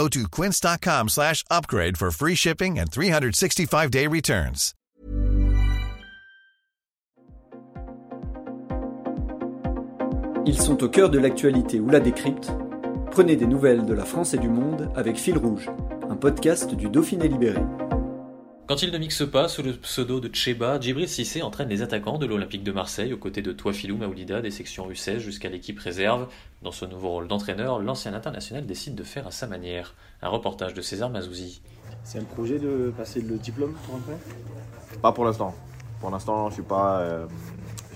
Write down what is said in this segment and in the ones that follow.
Go to quince.com slash upgrade for free shipping and 365-day returns. Ils sont au cœur de l'actualité ou la décrypte. Prenez des nouvelles de la France et du monde avec Fil Rouge, un podcast du Dauphiné Libéré. Quand il ne mixe pas sous le pseudo de Cheba, Djibril Cissé entraîne les attaquants de l'Olympique de Marseille aux côtés de Toifilou Maoulida des sections U16 jusqu'à l'équipe réserve. Dans ce nouveau rôle d'entraîneur, l'ancien international décide de faire à sa manière. Un reportage de César Mazouzi. C'est un projet de passer le diplôme pour entrer Pas pour l'instant. Pour l'instant, je suis pas, euh,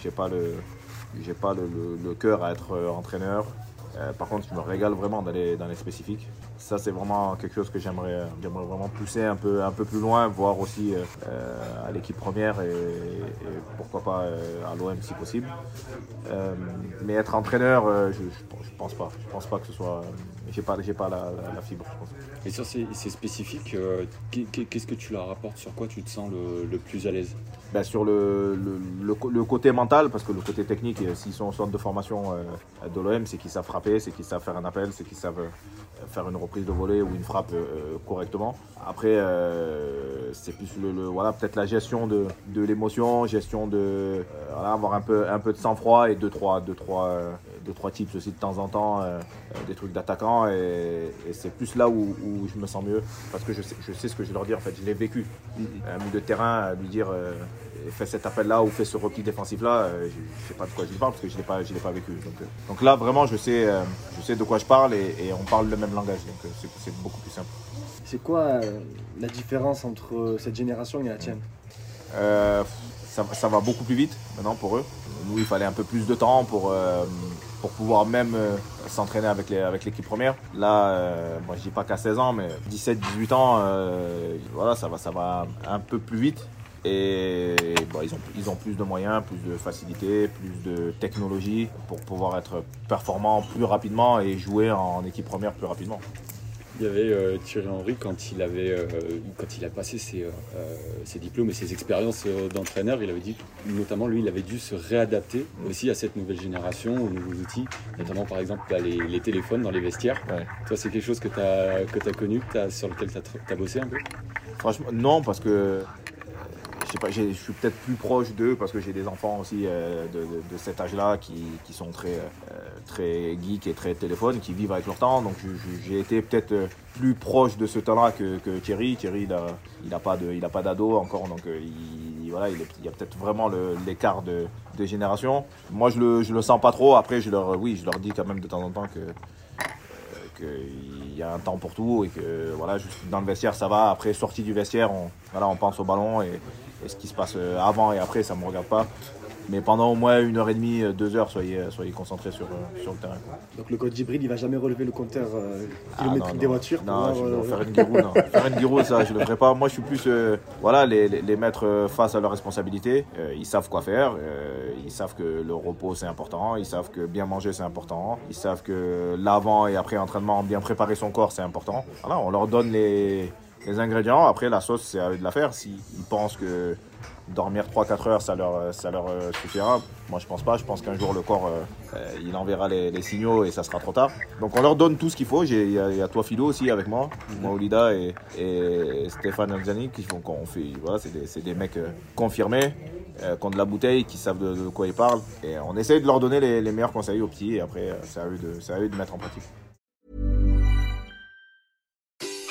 j'ai pas le, j'ai pas le, le- le cœur à être euh, entraîneur. Euh, par contre, je me régale vraiment dans les, dans les spécifiques. Ça, c'est vraiment quelque chose que j'aimerais, j'aimerais vraiment pousser un peu, plus loin, voir aussi euh, euh, à l'équipe première et, pourquoi pas euh, à l'OM si possible. Euh, mais être entraîneur, euh, je, je, je pense pas. Je pense pas que ce soit. J'ai pas, pas la, fibre. Je pense. Et sur ces, spécifiques, euh, qu'est- qu'est- qu'est-ce que tu leur apportes? Sur quoi tu te sens le plus à l'aise? Ben, sur le, le, le co- le côté mental, parce que le côté technique, euh, s'ils sont au centre de formation euh, de l'OM, c'est qu'ils savent frapper, c'est qu'ils savent faire un appel, c'est qu'ils savent euh, faire une reprise de volée ou une frappe euh, correctement. Après, c'est plus le, voilà, peut-être la gestion de, de l'émotion, gestion de voilà, avoir un peu, un peu de sang-froid et deux trois, deux, trois, deux, trois tips aussi de temps en temps, des trucs d'attaquant. Et, et c'est plus là où, où je me sens mieux, parce que je sais, je sais ce que je leur dire. En fait, je l'ai vécu. Un milieu de terrain, à lui dire fais cet appel-là ou fais ce repli défensif-là, euh, je, je sais pas de quoi je parle parce que je l'ai pas, je l'ai pas vécu. Donc, euh, donc là, vraiment, je sais, euh, je sais de quoi je parle et, et on parle le même langage. Donc c'est, c'est beaucoup plus simple. C'est quoi la différence entre cette génération et la tienne? Ça, ça va beaucoup plus vite maintenant pour eux. Nous, il fallait un peu plus de temps pour, euh, pour pouvoir même euh, s'entraîner avec, les, avec l'équipe première. Là, euh, moi, je dis pas qu'à 16 ans, mais 17-18 ans, voilà, ça va, ça va un peu plus vite. Et bon, ils, ont, ils ont plus de moyens, plus de facilité, plus de technologie pour pouvoir être performants plus rapidement et jouer en équipe première plus rapidement. Il y avait euh, Thierry Henry quand il avait euh, quand il a passé ses, euh, ses diplômes et ses expériences d'entraîneur, il avait dit notamment lui il avait dû se réadapter aussi à cette nouvelle génération, aux nouveaux outils, notamment par exemple là, les, les téléphones dans les vestiaires. Ouais. Toi c'est quelque chose que tu as, que as connu, que t'as- sur lequel tu as, bossé un peu? Franchement, non, parce que je suis peut-être plus proche d'eux parce que j'ai des enfants aussi euh, de, cet âge-là qui, sont très, euh, très geeks et très téléphone, qui vivent avec leur temps. Donc j'ai été peut-être euh, plus proche de ce temps-là que, Thierry. Thierry, il a, il a pas d'ado encore, donc il, voilà, il, y a peut-être vraiment l'écart de, de génération. Moi, je le, je le sens pas trop. Après, je leur, oui, je leur dis quand même de temps en temps que qu'il y a un temps pour tout et que voilà, juste dans le vestiaire ça va. Après, sortie du vestiaire, on, voilà, on pense au ballon et ce qui se passe euh, avant et après, ça me regarde pas. Mais pendant au moins une heure et demie, euh, deux heures, soyez, soyez concentrés sur, euh, sur le terrain. quoi. Donc le coach hybride, il va jamais relever le compteur euh, Ah, kilométrique non, des non. voitures Non, je euh, faire une guirou, non. Faire une guirou, ça, je le ferai pas. Moi, je suis plus, euh, voilà, les, les, les mettre euh, face à leurs responsabilités. Euh, ils savent quoi faire. euh, ils savent que le repos, c'est important. Ils savent que bien manger, c'est important. Ils savent que l'avant et après entraînement, bien préparer son corps, c'est important. Voilà, on leur donne les, les ingrédients. Après, la sauce, c'est à eux de la faire. S'ils pensent que dormir 3-4 heures, ça leur, ça leur euh, suffira. Moi, je pense pas. Je pense qu'un jour, le corps, euh, euh, il enverra les, les signaux et ça sera trop tard. Donc, on leur donne tout ce qu'il faut. Il y, a- il y a toi, Philo, aussi avec moi. Moi, Olida et, et Stéphane Anzani, qui font qu'on fait. Voilà, c'est des, des mecs euh, confirmés, qui ont de la bouteille, qui savent de, de quoi ils parlent. Et on essaye de leur donner les, les meilleurs conseils aux petits. Et après, c'est à eux de, c'est à eux de mettre en pratique.